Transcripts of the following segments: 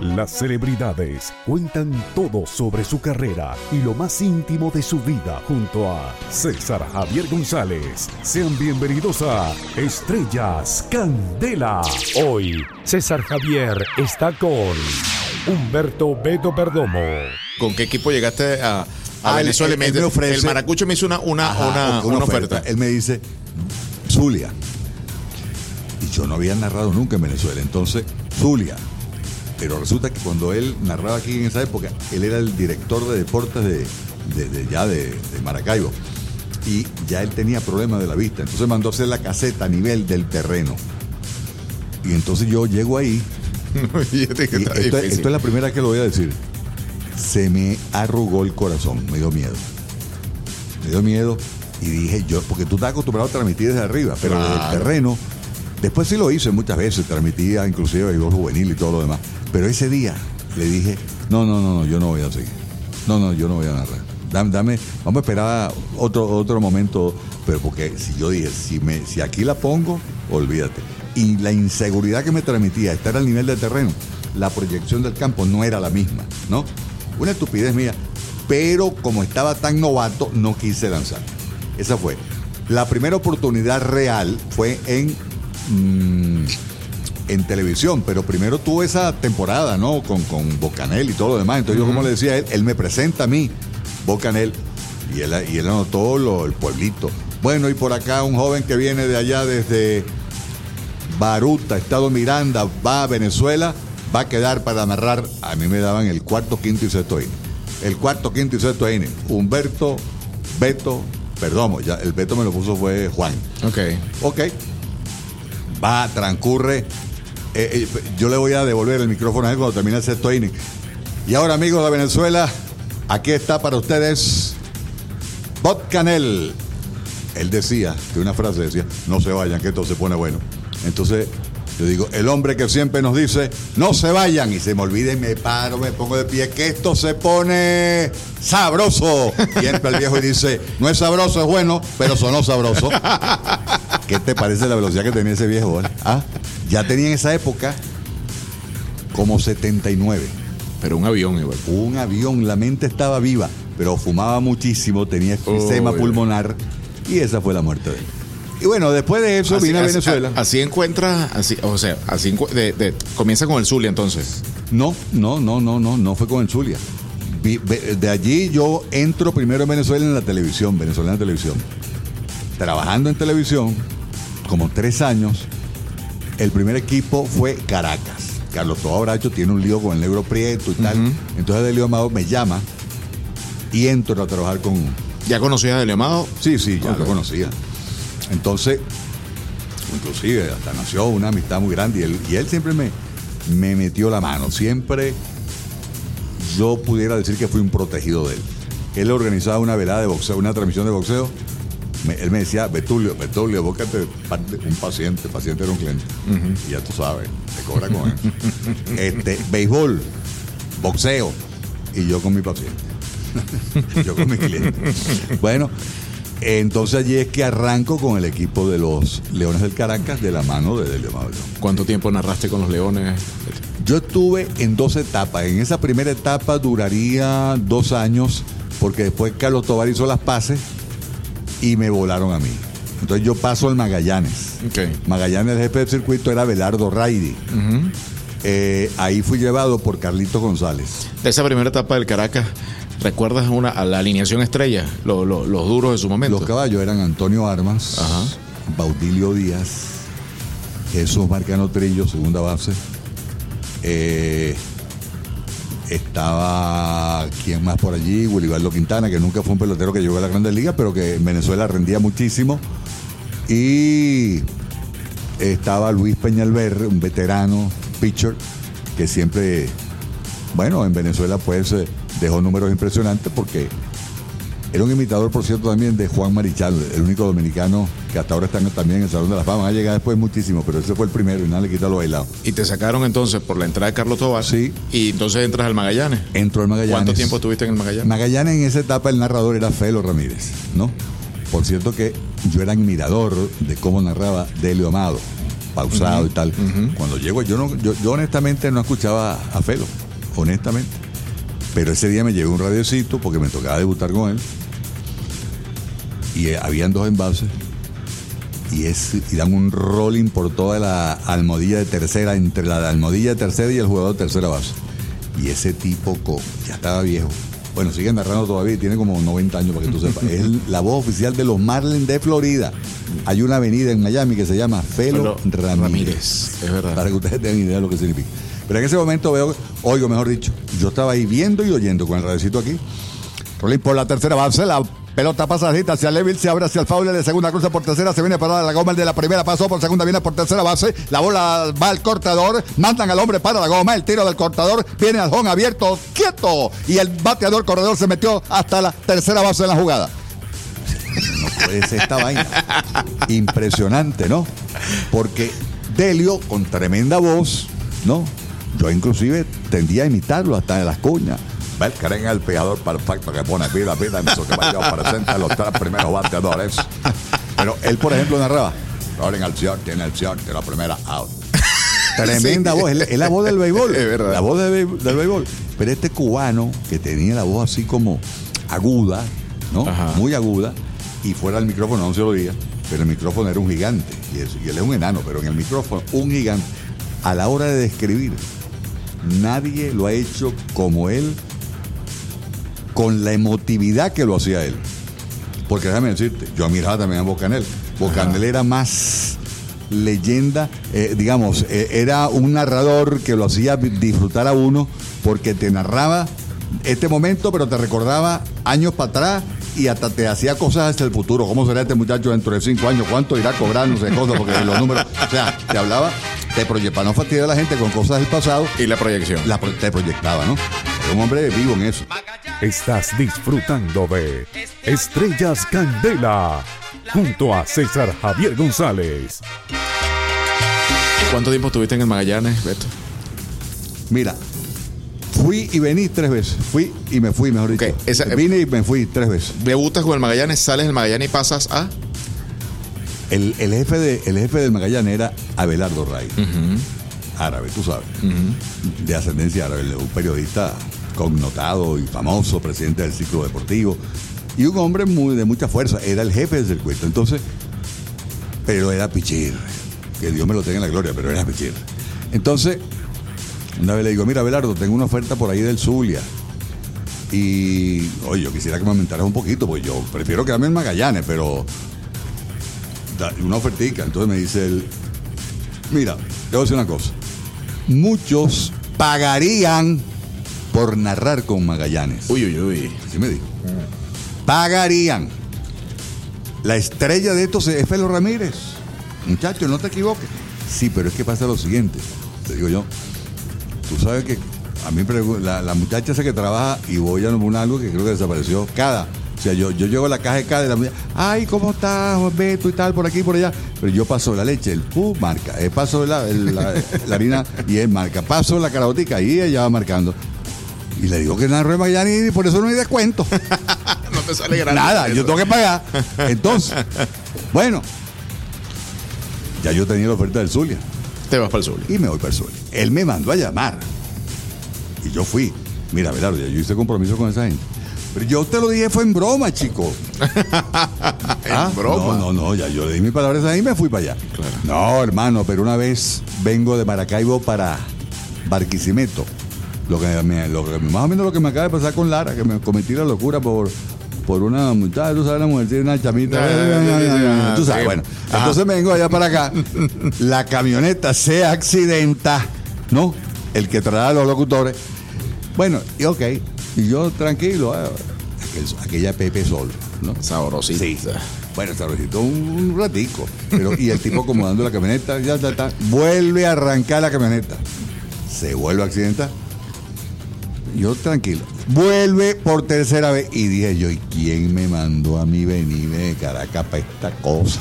Las celebridades cuentan todo sobre su carrera y lo más íntimo de su vida junto a César Javier González. Sean bienvenidos a Estrellas Candela. Hoy, César Javier está con Humberto Beto Perdomo. ¿Con qué equipo llegaste a, a Ah, Venezuela? él- Me- él me ofrece- el Maracucho me hizo una, una, Ajá, una, una oferta. Él me dice, Zulia. Y yo no había narrado nunca en Venezuela. Entonces, Zulia. Pero resulta que cuando él narraba aquí en esa época, él era el director de deportes de, de- de- ya de, de Maracaibo. Y ya él tenía problemas de la vista. Entonces mandó a hacer la caseta a nivel del terreno. Y entonces yo llego ahí. Y está esto, es la primera que lo voy a decir. Se me arrugó el corazón, me dio miedo. Me dio miedo y dije yo, porque tú estás acostumbrado a transmitir desde arriba, pero desde el Claro. terreno, después sí lo hice muchas veces, transmitía inclusive béisbol juvenil y todo lo demás. Pero ese día le dije, no, no, no, no, yo no voy a seguir. No, no, yo no voy a narrar. Dame, dame- vamos a esperar otro, otro momento, pero porque si yo dije, si, me, si aquí la pongo, olvídate. Y la inseguridad que me transmitía, estar al nivel del terreno, la proyección del campo no era la misma, ¿no? Una estupidez mía, pero como estaba tan novato, no quise lanzar. Esa fue. La primera oportunidad real fue en, mm, en televisión, pero primero tuve esa temporada, ¿no? Con, con Bocanel y todo lo demás. Entonces yo, como le decía a él, él me presenta a mí, Bocanel, y él, y él anotó lo, el pueblito. Bueno, y por acá un joven que viene de allá desde Baruta, Estado Miranda, va a Venezuela, va a quedar para amarrar. A mí me daban el cuarto, quinto y sexto inning. El cuarto, quinto y sexto inning. Humberto, Beto, perdón, ya el Beto me lo puso fue Juan. Ok. Ok. Va, transcurre. Eh, eh, yo le voy a devolver el micrófono a él cuando termine el sexto inning. Y ahora, amigos de Venezuela, aquí está para ustedes Bob Canel. Él decía, que una frase decía, no se vayan, que esto se pone bueno. Entonces, yo digo, el hombre que siempre nos dice, no se vayan, y se me olvida y me paro, me pongo de pie, que esto se pone sabroso. Y entra el viejo y dice, no es sabroso, es bueno, pero sonó sabroso. ¿Qué te parece la velocidad que tenía ese viejo? eh? ¿Ah? Ya tenía en esa época como 79. Pero un avión igual. Un avión, la mente estaba viva, pero fumaba muchísimo, tenía enfisema Uy. pulmonar y esa fue la muerte de él. Y bueno, después de eso Así- vine a así- Venezuela. a- Así encuentra, así, o sea, así de- de- comienza con el Zulia entonces. No, no, no, no, no, no fue con el Zulia. De allí yo entro primero en Venezuela en la televisión, Venezuela en la televisión. Trabajando en televisión, como tres años, el primer equipo fue Caracas. Carlos Toa Bracho tiene un lío con el negro Prieto y tal. Entonces Delio Amado me llama y entro a trabajar con, ¿Ya conocías a Delio Amado? Sí, sí, ya lo conocía. Entonces, inclusive hasta nació una amistad muy grande y él, y él siempre me, me metió la mano. Siempre yo pudiera decir que fui un protegido de él. Él organizaba una velada de boxeo, una transmisión de boxeo. Me- él me decía, Betulio, Betulio, búscate un paciente, paciente era un cliente. Y ya tú sabes, te cobra con él. este, béisbol, boxeo, y yo con mi paciente. yo con mi cliente. Bueno, entonces allí es que arranco con el equipo de los Leones del Caracas de la mano de Delio Mauro. ¿Cuánto tiempo narraste con los Leones? Yo estuve en dos etapas. En esa primera etapa duraría dos años, porque después Carlos Tobar hizo las paces y me volaron a mí. Entonces yo paso al Magallanes. Magallanes, el jefe del circuito era Belardo Raidi. Eh, ahí fui llevado por Carlito González. De esa primera etapa del Caracas, ¿recuerdas una, a la alineación estrella? Lo- lo- los duros de su momento. Los caballos eran Antonio Armas, Ajá. Baudilio Díaz, Jesús Marcano Trillo, segunda base. Eh, estaba, ¿quién más por allí? Willibaldo Quintana, que nunca fue un pelotero que llegó a la Grandes Ligas, pero que en Venezuela rendía muchísimo. Y estaba Luis Peñalver, un veterano pitcher, que siempre, bueno, en Venezuela pues eh, dejó números impresionantes porque era un imitador, por cierto, también de Juan Marichal, el único dominicano que hasta ahora está también en el Salón de la Fama. Va a llegar después muchísimo, pero ese fue el primero y nada le quita lo bailado. Y te sacaron entonces por la entrada de Carlos Tobar. Sí. Y entonces entras al Magallanes. Entró el Magallanes. ¿Cuánto tiempo estuviste en el Magallanes? Magallanes en esa etapa el narrador era Felo Ramírez, ¿no? Por cierto que yo era admirador de cómo narraba Delio Amado. pausado y tal. Cuando llego, yo, no, yo, yo honestamente no escuchaba a Felo, honestamente. Pero ese día me llegó un radiocito porque me tocaba debutar con él. Y eh, habían dos envases. Y, es, y dan un rolling por toda la almohadilla de tercera, entre la almohadilla de tercera y el jugador de tercera base. Y ese tipo co- ya estaba viejo. Bueno, sigue narrando todavía y tiene como 90 años para que tú sepas. Es la voz oficial de los Marlins de Florida. Hay una avenida en Miami que se llama Felo, Ramírez. Ramírez, es verdad. Para que ustedes tengan idea de lo que significa. Pero en ese momento veo, oigo mejor dicho, yo estaba ahí viendo y oyendo con el radiocito aquí. Rolling por la tercera base, la pelota pasa hacia Leville, se abre hacia el foul de segunda cruza por tercera, se viene para la goma, el de la primera pasó por segunda, viene por tercera base, la bola va al cortador, mandan al hombre para la goma, el tiro del cortador, viene al home abierto, quieto, y el bateador corredor se metió hasta la tercera base de la jugada. No puede ser esta vaina. Impresionante, ¿no? Porque Delio, con tremenda voz, ¿no? Yo inclusive tendía a imitarlo hasta en las cuñas. Ver creen el pejador perfecto que pone vida, vida en su caballo presenta los tres primeros bateadores. Pero él, por ejemplo, narraba. Rolling al short, tiene el short, tiene la primera out. Tremenda voz, es, es la voz del béisbol. Es verdad. La voz del, del béisbol. Pero este cubano que tenía la voz así como aguda, ¿no? Ajá. Muy aguda, y fuera del micrófono no se lo oía, pero el micrófono era un gigante. Y, es- y él es un enano, pero en el micrófono, un gigante. A la hora de describir, nadie lo ha hecho como él, con la emotividad que lo hacía él. Porque déjame decirte, yo admiraba también a Bocanel. Bocanel era más leyenda, eh, digamos, eh, era un narrador que lo hacía disfrutar a uno porque te narraba este momento, pero te recordaba años para atrás y hasta te hacía cosas hacia el futuro. ¿Cómo será este muchacho dentro de cinco años? ¿Cuánto irá a cobrar? No sé, cosas, porque los números. O sea, te hablaba, te proye- para no fastidiar a la gente con cosas del pasado, Y la proyección. la, pro- te proyectaba, ¿no? Era un hombre vivo en eso. Estás disfrutando de Estrellas Candela junto a César Javier González. ¿Cuánto tiempo estuviste en el Magallanes, Beto? Mira, fui y vení tres veces. Fui y me fui, mejor dicho. Ok, esa- Vine y me fui tres veces. Debutas con el Magallanes, sales del Magallanes y pasas a. El, el jefe, de, el jefe del Magallanes era Abelardo Ray. Árabe, tú sabes. De ascendencia árabe. Un periodista connotado y famoso, presidente del ciclo deportivo. Y un hombre muy, de mucha fuerza. Era el jefe del circuito. Entonces, pero era pichir. Que Dios me lo tenga en la gloria, pero era pichir. Entonces, una vez le digo, mira, Abelardo, tengo una oferta por ahí del Zulia. Y, oye, yo quisiera que me aumentaras un poquito, porque yo prefiero quedarme en Magallanes, pero una ofertica. Entonces me dice él, mira, te voy a decir una cosa. Muchos pagarían por narrar con Magallanes. Uy, uy, uy. Así me dijo. Pagarían. La estrella de estos es Felo Ramírez. Muchachos, no te equivoques. Sí, pero es que pasa lo siguiente. Te digo yo. Tú sabes que a mí la, la muchacha esa que trabaja y voy a nombrar algo que creo que desapareció. Cada. O sea, yo, yo llego a la caja de cada y la muchacha, ay, ¿cómo estás, Beto y tal, por aquí, por allá? Pero yo paso la leche, el pu marca, eh, paso la, el- la, la harina y él marca, paso la carabotica y ella va marcando. Y le digo que en Magallanes y por eso no hay descuento. No te sale grande. Nada, yo tengo que pagar. Entonces, bueno, ya yo tenía la oferta del Zulia Te vas para el sur. y me voy para el Zulia. Él me mandó a llamar y yo fui. Mira, Belardo, ya yo hice compromiso con esa gente. Pero yo te lo dije, fue en broma, chico. En broma. No, no, no, ya yo le di mis palabras ahí y me fui para allá. Claro. No, hermano, pero una vez vengo de Maracaibo para Barquisimeto. Lo que me- lo que- más o menos lo que me acaba de pasar con Lara, que me cometí la locura por, por una muchacha, tú sabes, la mujer tiene una chamita. Ya, ya, ya, ya, ya, tú sabes, sí. bueno. Ajá. Entonces me vengo allá para acá. La camioneta se accidenta, ¿no? El que trae a los locutores. Bueno, y ok. Y yo tranquilo, ah, aquel- aquella Pepe Sol, ¿no? Sabrosita. Sí. Bueno, sabrosito un, un ratico. Pero, y el tipo acomodando la camioneta, ya está, está. Vuelve a arrancar la camioneta. Se vuelve a accidentar. Yo tranquilo. Vuelve por tercera vez. Y dije yo, ¿y quién me mandó a mí venirme de Caracas para esta cosa?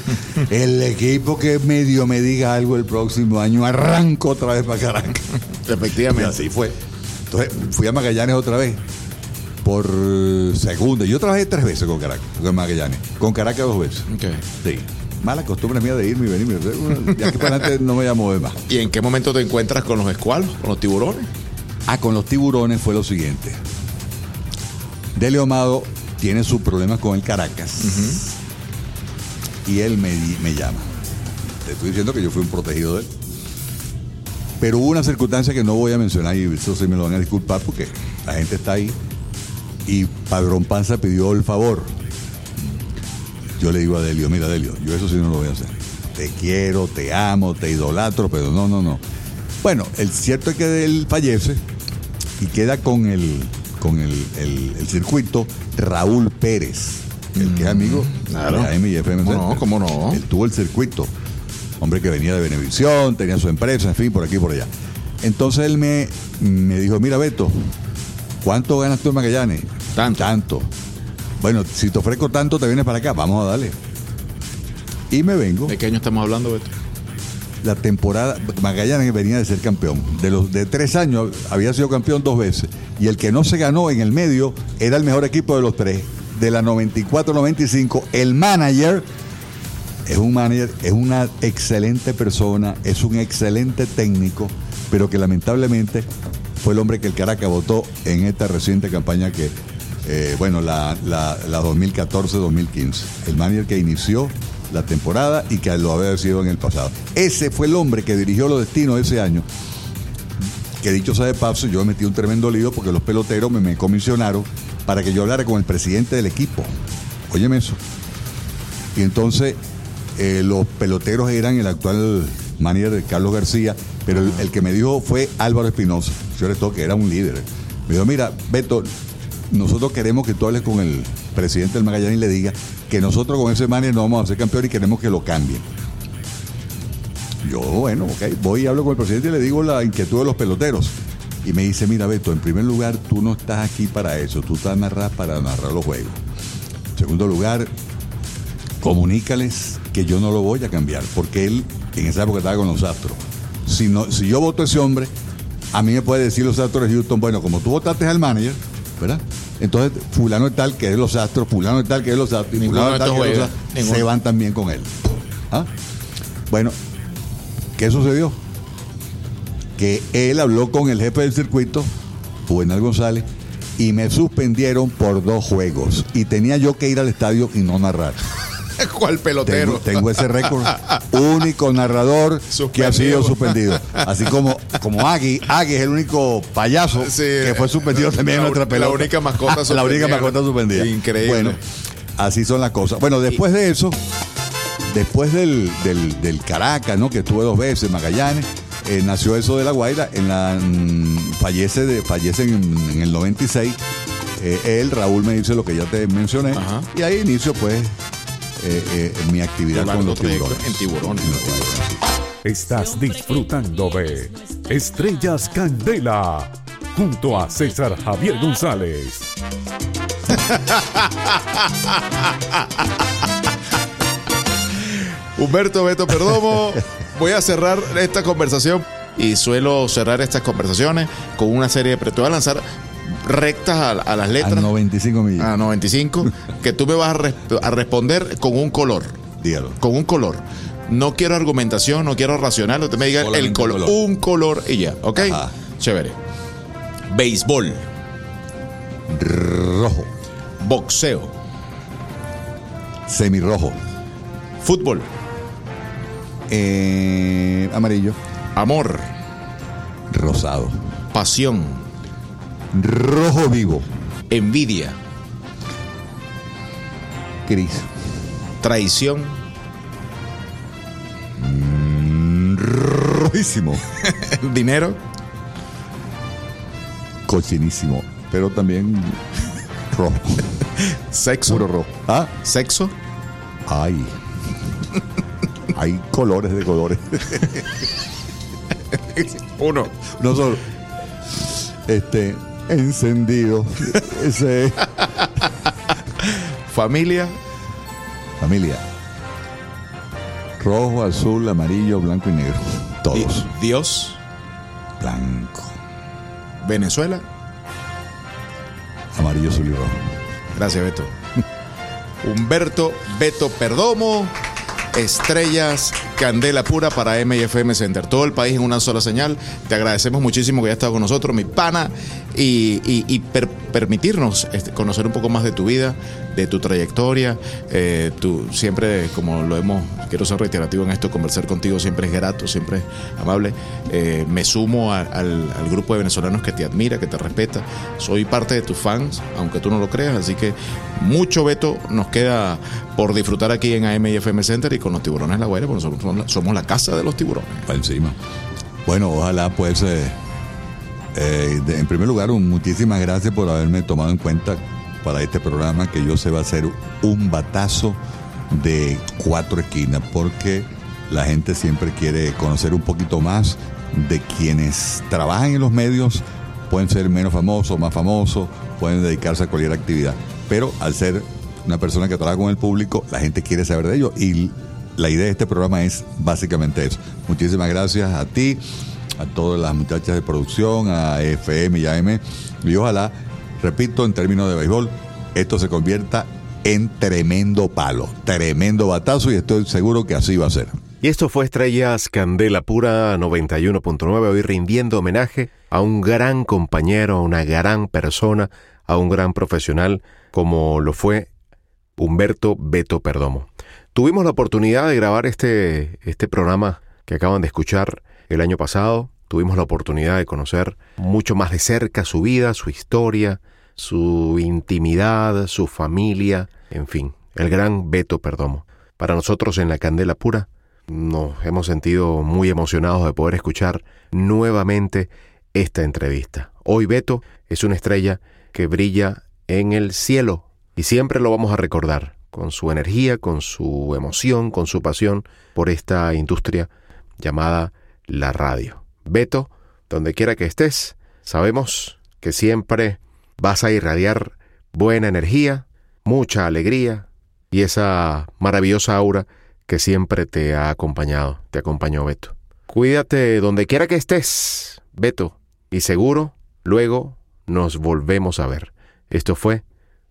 el equipo que medio me diga algo el próximo año, arranco otra vez para Caracas. Y Efectivamente. así fue. Entonces fui a Magallanes otra vez. Por segunda. Yo trabajé tres veces con Caracas, con Magallanes. Con Caracas dos veces. Ok. Sí. mala costumbre mía de irme y venirme. Ya que para adelante no me voy a mover más. ¿Y en qué momento te encuentras con los escualos, con los tiburones? Ah, con los tiburones fue lo siguiente. Delio Amado tiene sus problemas con el Caracas. Y él me, me llama. Te estoy diciendo que yo fui un protegido de él. Pero hubo una circunstancia que no voy a mencionar y eso sí me lo van a disculpar porque la gente está ahí. Y Padrón Panza pidió el favor. Yo le digo a Delio, mira Delio, yo eso sí no lo voy a hacer. Te quiero, te amo, te idolatro, pero no, no, no. Bueno, el cierto es que él fallece y queda con el, con el, el- el circuito Raúl Pérez, el que es amigo claro. de AM y FM ¿Cómo no? ¿Cómo no? Él tuvo el circuito. Hombre que venía de Benevisión, tenía su empresa, en fin, por aquí y por allá. Entonces él me, me dijo, mira Beto, ¿cuánto ganas tú en Magallanes? Tanto. Tanto. Bueno, si te ofrezco tanto, te vienes para acá, vamos a darle. Y me vengo. ¿De qué año estamos hablando, Beto? La temporada, Magallanes venía de ser campeón. De los de tres años había sido campeón dos veces. Y el que no se ganó en el medio era el mejor equipo de los tres. De la 94-95, el manager es un manager, es una excelente persona, es un excelente técnico, pero que lamentablemente fue el hombre que el Caracas votó en esta reciente campaña que, eh, bueno, la, la, la 2014-2015. El manager que inició la temporada y que lo había sido en el pasado. Ese fue el hombre que dirigió los destinos ese año. Que dicho sea de paso, yo me metí un tremendo lío porque los peloteros me, me comisionaron para que yo hablara con el presidente del equipo. Óyeme eso. Y entonces eh, los peloteros eran el actual manager de Carlos García, pero el, que me dijo fue Álvaro Espinosa, sobre todo que era un líder. Me dijo, mira, Beto, nosotros queremos que tú hables con el presidente del Magallanes le diga que nosotros con ese manager no vamos a ser campeón y queremos que lo cambien. Yo, bueno, ok, voy y hablo con el presidente y le digo la inquietud de los peloteros. Y me dice, mira, Beto, en primer lugar, tú no estás aquí para eso, tú estás narrar para narrar los juegos. En segundo lugar, comunícales que yo no lo voy a cambiar, porque él en esa época estaba con los Astros. Si, no, si yo voto a ese hombre, a mí me puede decir los Astros de Houston, bueno, como tú votaste al manager, ¿verdad? Entonces, fulano es tal que es los Astros, fulano es tal que es los Astros, y fulano es tal que es los. Astros, Ninguno. se van también con él. ¿Ah? Bueno, ¿qué sucedió? Que él habló con el jefe del circuito, Juvenal González, y me suspendieron por dos juegos. Y tenía yo que ir al estadio y no narrar. ¿Cuál pelotero? Tengo, tengo ese récord. Único narrador que ha sido suspendido. Así como, como Agui. Agui es el único payaso Sí, que fue suspendido la- también en la- nuestra la pelota. única mascota la única suspendida. mascota suspendida. Increíble. Bueno, así son las cosas. Bueno, después de eso, después del, del, del Caracas, ¿no? Que estuve dos veces, Magallanes, eh, nació eso de La Guaira, en la, mm, fallece, de, fallece en, en el 96. Eh, él, Raúl, me dice lo que ya te mencioné. Ajá. Y ahí inicio, pues, eh, eh, mi actividad con los tiburones. en tiburones. Estás disfrutando de Estrellas Candela junto a César Javier González. Humberto Beto Perdomo, voy a cerrar esta conversación y suelo cerrar estas conversaciones con una serie de... Te voy a lanzar rectas a, a las A letras. 95 millones. A 95, que tú me vas a, res- a responder con un color. Dígalo. Con un color. No quiero argumentación, no quiero racional. Usted me diga el color. un color y ya, ¿ok? Ajá. Chévere. Béisbol, Rojo. boxeo, Semirrojo. fútbol, Eh, amarillo. amor, Rosado. pasión, Rojo vivo. envidia, Gris. traición, Rojísimo. dinero, Cochinísimo. Pero también rojo. sexo, Puro rojo. Ah, sexo, ay. Hay colores de colores. uno, No solo. Este. Encendido. Ese familia, Familia. Rojo, azul, amarillo, blanco y negro. Todos. Dios, Blanco. Venezuela. Amarillo, azul y rojo. Gracias, Beto. Humberto Beto Perdomo, Estrellas Candela Pura para MFM Center. Todo el país en una sola señal. Te agradecemos muchísimo que hayas estado con nosotros, mi pana, y, permitirnos este, conocer un poco más de tu vida, de tu trayectoria. Eh, siempre, como lo hemos, quiero ser reiterativo en esto, conversar contigo siempre es grato, siempre es amable. Eh, me sumo al, grupo de venezolanos que te admira, que te respeta. Soy parte de tus fans, aunque tú no lo creas, así que mucho veto nos queda por disfrutar aquí en AM y FM Center y con los tiburones La Guaira, porque nosotros somos la casa de los tiburones. Para encima. Bueno, ojalá pues... Eh, en primer lugar, muchísimas gracias por haberme tomado en cuenta para este programa que yo sé va a ser un batazo de cuatro esquinas, porque la gente siempre quiere conocer un poquito más de quienes trabajan en los medios, pueden ser menos famosos, más famosos, pueden dedicarse a cualquier actividad, pero al ser una persona que trabaja con el público, la gente quiere saber de ellos y la idea de este programa es básicamente eso. Muchísimas gracias a ti, a todas las muchachas de producción, a FM y AM, y ojalá repito, en términos de béisbol, esto se convierta en tremendo palo, tremendo batazo y estoy seguro que así va a ser. Y esto fue Estrellas Candela Pura 91.9, hoy rindiendo homenaje a un gran compañero, a una gran persona, a un gran profesional como lo fue Humberto Beto Perdomo. Tuvimos la oportunidad de grabar este, este programa que acaban de escuchar el año pasado. Tuvimos la oportunidad de conocer mucho más de cerca su vida, su historia, su intimidad, su familia, en fin, el gran Beto Perdomo. Para nosotros en la Candela Pura nos hemos sentido muy emocionados de poder escuchar nuevamente esta entrevista. Hoy Beto es una estrella que brilla en el cielo y siempre lo vamos a recordar con su energía, con su emoción, con su pasión por esta industria llamada la radio. Beto, donde quiera que estés, sabemos que siempre vas a irradiar buena energía, mucha alegría y esa maravillosa aura que siempre te ha acompañado, te acompañó Beto. Cuídate donde quiera que estés, Beto, y seguro luego nos volvemos a ver. Esto fue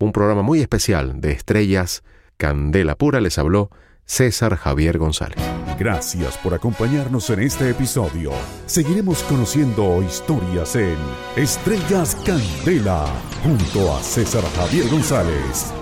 un programa muy especial de Estrellas Candela Pura. Les habló César Javier González. Gracias por acompañarnos en este episodio. Seguiremos conociendo historias en Estrellas Candela junto a César Javier González.